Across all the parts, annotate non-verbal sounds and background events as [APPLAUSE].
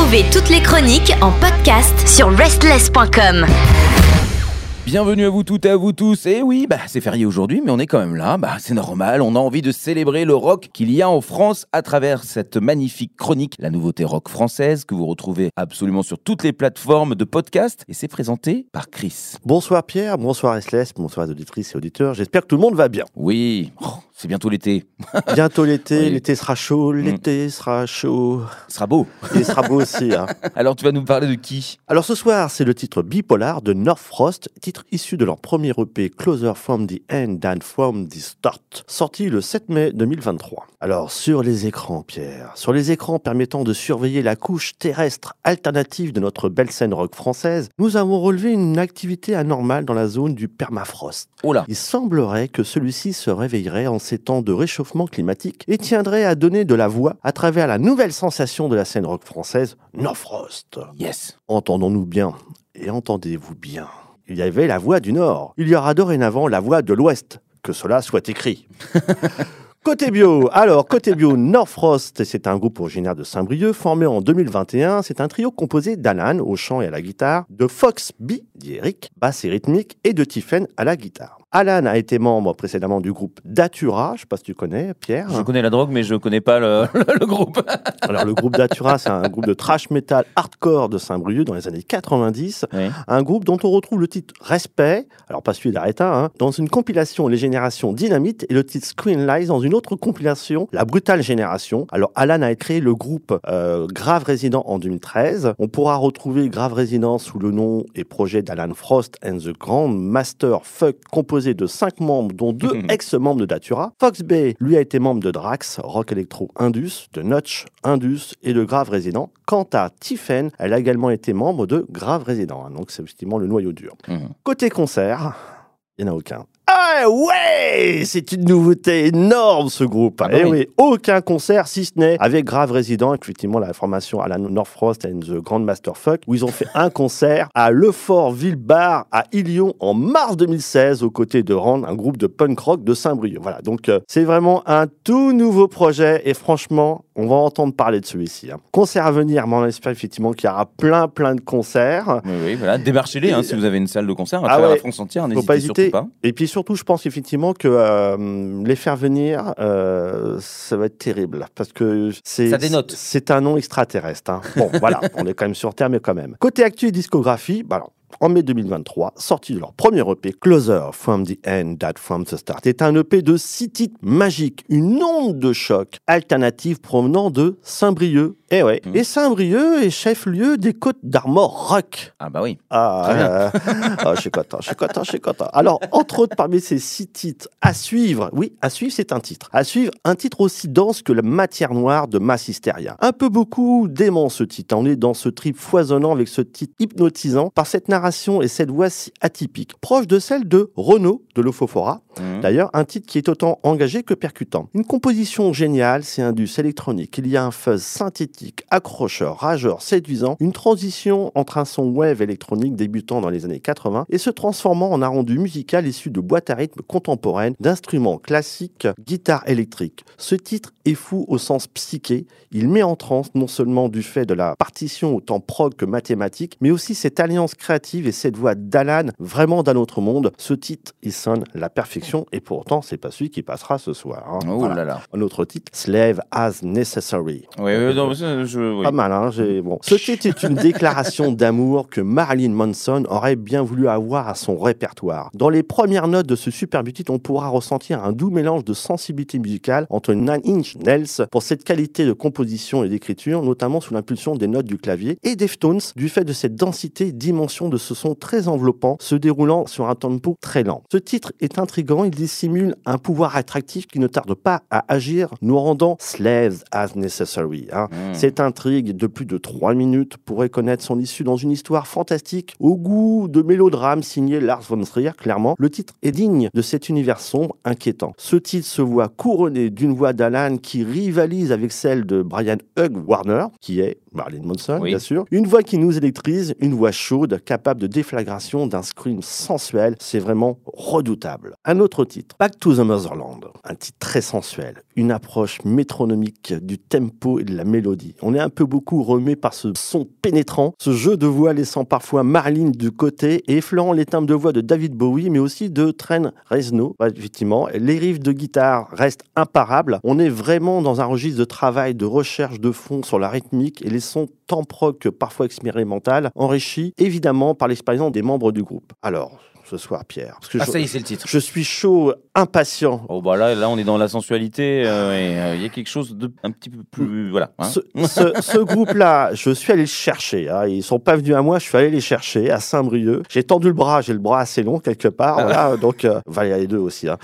Retrouvez toutes les chroniques en podcast sur restless.com. Bienvenue à vous toutes et à vous tous. Et oui, bah, c'est férié aujourd'hui, mais on est quand même là. Bah, c'est normal. On a envie de célébrer le rock qu'il y a en France à travers cette magnifique chronique, la nouveauté rock française que vous retrouvez absolument sur toutes les plateformes de podcast. Et c'est présenté par Chris. Bonsoir Pierre, bonsoir Esles, bonsoir les auditrices et auditeurs. J'espère que tout le monde va bien. Oui, oh, c'est bientôt l'été. [LAUGHS] Bientôt l'été, Oui. l'été sera chaud, l'été sera chaud. Ce sera beau. Il sera beau aussi. hein. [LAUGHS] Alors tu vas nous parler de qui? Alors ce soir, c'est le titre bipolar de North Frost, titre issu de leur premier EP Closer from the End than from the Start, sorti le 7 mai 2023. Alors sur les écrans, Pierre, sur les écrans permettant de surveiller la couche terrestre alternative de notre belle scène rock française, nous avons relevé une activité anormale dans la zone du permafrost. Oh là Il semblerait que celui-ci se réveillerait en ces temps de réchauffement climatique et tiendrait à donner de la voix à travers la nouvelle sensation de la scène rock française, Norfrost. Yes. Entendons-nous bien et entendez-vous bien. Il y avait la voix du Nord. Il y aura dorénavant la voix de l'Ouest. Que cela soit écrit. [LAUGHS] Côté bio, alors côté bio, Norfrost, c'est un groupe originaire de Saint-Brieuc formé en 2021. C'est un trio composé d'Alan au chant et à la guitare, de Fox B, dit Eric, basse et rythmique, et de Tiffen à la guitare. Alan a été membre précédemment du groupe Datura, je sais pas si tu connais, Pierre. Je connais la drogue, mais je connais pas le, [LAUGHS] le groupe. [LAUGHS] Alors le groupe Datura, c'est un groupe de trash metal hardcore de Saint-Brieuc dans les années 90. Oui. Un groupe dont on retrouve le titre Respect, alors pas celui d'Areta, hein, dans une compilation Les Générations Dynamite et le titre Screen Lies dans une autre compilation La Brutale Génération. Alors Alan a créé le groupe euh, Grave Résident en 2013. On pourra retrouver Grave Résident sous le nom et projet d'Alan Frost and the Grand Master Fuck composé de cinq membres dont deux ex-membres de Datura. Fox Bay, lui, a été membre de Drax, Rock Electro Indus, de Notch, Indus et de Grave Résident. Quant à Tiffen, elle a également été membre de Grave Résident. hein, donc c'est effectivement le noyau dur. Mhm. Côté concert, il n'y en a aucun. Ah ouais C'est une nouveauté énorme ce groupe. Ah bah Eh oui. oui, aucun concert si ce n'est avec Grave Résident, effectivement la formation à la Northfrost and the Grand Master Fuck, où ils ont fait un concert à Lefort-Ville Bar à Ilion en mars 2016 aux côtés de Rand, un groupe de punk rock de Saint-Brieuc. Voilà, donc euh, c'est vraiment un tout nouveau projet et franchement, on va entendre parler de celui-ci. hein. Concert à venir, mais on espère effectivement qu'il y aura plein plein de concerts. Oui, oui, voilà. Démarchez-les hein, si vous avez une salle de concert à Ah ouais. la France entière. Faut pas surtout hésiter. pas. Et puis surtout, je pense effectivement que euh, les faire venir, euh, ça va être terrible parce que c'est un nom extraterrestre. hein. Bon, voilà, [LAUGHS] on est quand même sur Terre, mais quand même. Côté actu et discographie, bah alors, en mai 2023, sorti de leur premier EP, Closer from the End That From the Start, est un EP de six titres magiques, une onde de choc alternative provenant de Saint-Brieuc. Eh ouais. Mhm. Et Saint-Brieuc est chef-lieu des Côtes d'Armor Rock. Ah bah oui. Ah, Très bien. euh, [LAUGHS] ah, je suis content, je suis content, je suis content. Alors, entre autres, parmi ces six titres à suivre, oui, à suivre, c'est un titre. À suivre, un titre aussi dense que la matière noire de Mass Hysteria. Un peu beaucoup dément ce titre. On est dans ce trip foisonnant avec ce titre hypnotisant par cette narration et cette voix si atypique, proche de celle de Renaud de l'Ophophora. Mhm. D'ailleurs, un titre qui est autant engagé que percutant. Une composition géniale, c'est un dus électronique. Il y a un fuzz synthétique, accrocheur, rageur, séduisant. Une transition entre un son wave électronique débutant dans les années 80 et se transformant en un rendu musical issu de boîtes à rythme contemporaines, d'instruments classiques, guitare électrique. Ce titre est fou au sens psyché. Il met en transe non seulement du fait de la partition autant prog que mathématique, mais aussi cette alliance créative et cette voix d'Alan vraiment d'un autre monde. Ce titre, il sonne la perfection et pourtant, c'est pas celui qui passera ce soir. hein. Oh Voilà. là là. Un autre titre, Slave as Necessary. Oui, oui, non, ça, je, oui. Pas mal, hein bon. Ce titre est une déclaration d'amour que Marilyn Manson aurait bien voulu avoir à son répertoire. Dans les premières notes de ce superbe titre, on pourra ressentir un doux mélange de sensibilité musicale entre Nine Inch Nails pour cette qualité de composition et d'écriture, notamment sous l'impulsion des notes du clavier, et Deftones du fait de cette densité et dimension de ce son très enveloppant, se déroulant sur un tempo très lent. Ce titre est intrigant, il dissimule un pouvoir attractif qui ne tarde pas à agir, nous rendant slaves as necessary. hein. Mhm. Cette intrigue de plus de 3 minutes pourrait connaître son issue dans une histoire fantastique au goût de mélodrame signé Lars von Trier, clairement. Le titre est digne de cet univers sombre, inquiétant. Ce titre se voit couronné d'une voix d'Alan qui rivalise avec celle de Brian Hugh Warner, qui est Marilyn Manson, Oui. bien sûr. Une voix qui nous électrise, une voix chaude, capable de déflagration d'un scream sensuel. C'est vraiment redoutable. Un autre titre, Back to the Motherland. Un titre très sensuel, une approche métronomique du tempo et de la mélodie. On est un peu beaucoup remué par ce son pénétrant, ce jeu de voix laissant parfois Marilyn de côté et effleurant les timbres de voix de David Bowie, mais aussi de Trent Reznor. effectivement, les riffs de guitare restent imparables. On est vraiment dans un registre de travail, de recherche de fond sur la rythmique et les sons tant proc que parfois expérimental, enrichis évidemment par l'expérience des membres du groupe. Alors, ce soir, Pierre. Parce que ah, ça y est, c'est le titre. Je suis chaud, impatient. Oh, bah là, là, on est dans la sensualité euh, et euh, il y a quelque chose de un petit peu plus. Voilà. Hein. Ce, groupe-là, je suis allé le chercher. Hein. Ils sont pas venus à moi, je suis allé les chercher à Saint-Brieuc. J'ai tendu le bras, j'ai le bras assez long quelque part. Ah. voilà, donc, euh, il y a les deux aussi. Hein.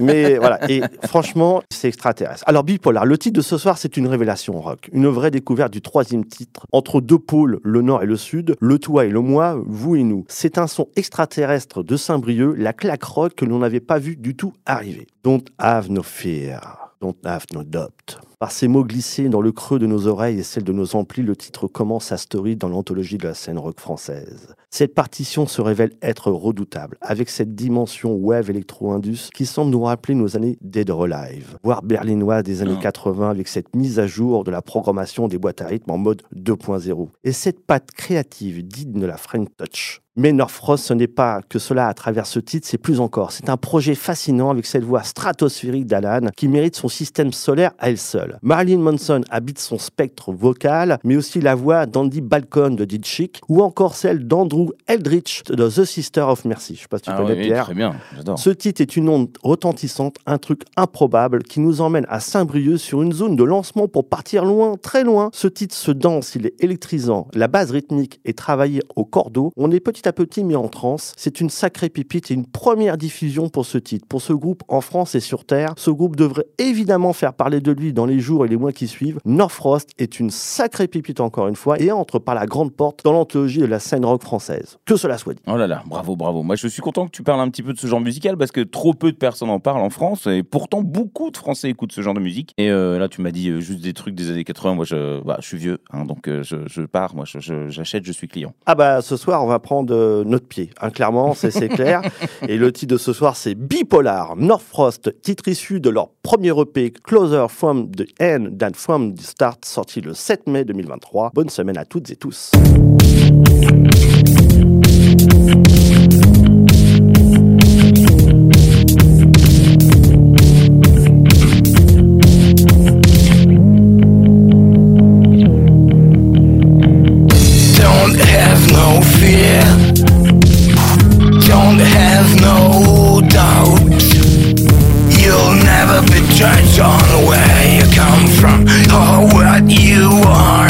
Mais voilà, et franchement, c'est extraterrestre. Alors, Bipolar, le titre de ce soir, c'est une révélation rock. Une vraie découverte du troisième titre. Entre deux pôles, le nord et le sud, le toi et le moi, vous et nous. C'est un son extraterrestre de Saint-Brieuc, la claque rock que l'on n'avait pas vu du tout arriver. Don't have no fear, don't have no doubt. Par ces mots glissés dans le creux de nos oreilles et celles de nos amplis, le titre commence sa story dans l'anthologie de la scène rock française. Cette partition se révèle être redoutable, avec cette dimension wave électro-indus qui semble nous rappeler nos années Dead or Alive, voire berlinois des années 80 avec cette mise à jour de la programmation des boîtes à rythme en mode 2.0. Et cette patte créative digne de la French Touch mais Northfrost, ce n'est pas que cela à travers ce titre, c'est plus encore. C'est un projet fascinant avec cette voix stratosphérique d'Alan qui mérite son système solaire à elle seule. Marilyn Manson habite son spectre vocal, mais aussi la voix d'Andy Balcon de Chick ou encore celle d'Andrew Eldritch de The Sister of Mercy. Je sais pas si tu ah connais Pierre. Très bien, Ce titre est une onde retentissante, un truc improbable qui nous emmène à Saint-Brieuc sur une zone de lancement pour partir loin, très loin. Ce titre se danse, il est électrisant. La base rythmique est travaillée au cordeau. On est petit à petit mis en transe. C'est une sacrée pipite et une première diffusion pour ce titre. Pour ce groupe en France et sur Terre, ce groupe devrait évidemment faire parler de lui dans les jours et les mois qui suivent. Northfrost est une sacrée pipite encore une fois et entre par la grande porte dans l'anthologie de la scène rock française. Que cela soit dit. Oh là là, bravo, bravo. Moi je suis content que tu parles un petit peu de ce genre musical parce que trop peu de personnes en parlent en France et pourtant beaucoup de Français écoutent ce genre de musique. Et euh, là tu m'as dit euh, juste des trucs des années 80. Moi je, bah, je suis vieux, hein, donc euh, je, je, pars. Moi j'achète, je, je, suis client. Ah bah ce soir on va prendre notre pied. Hein, clairement, c'est clair. [LAUGHS] Et le titre de ce soir, c'est Bipolar, Northfrost, titre issu de leur premier EP Closer From the End, Dan From the Start, sorti le 7 mai 2023. Bonne semaine à toutes et tous. on way come from. Or what you are.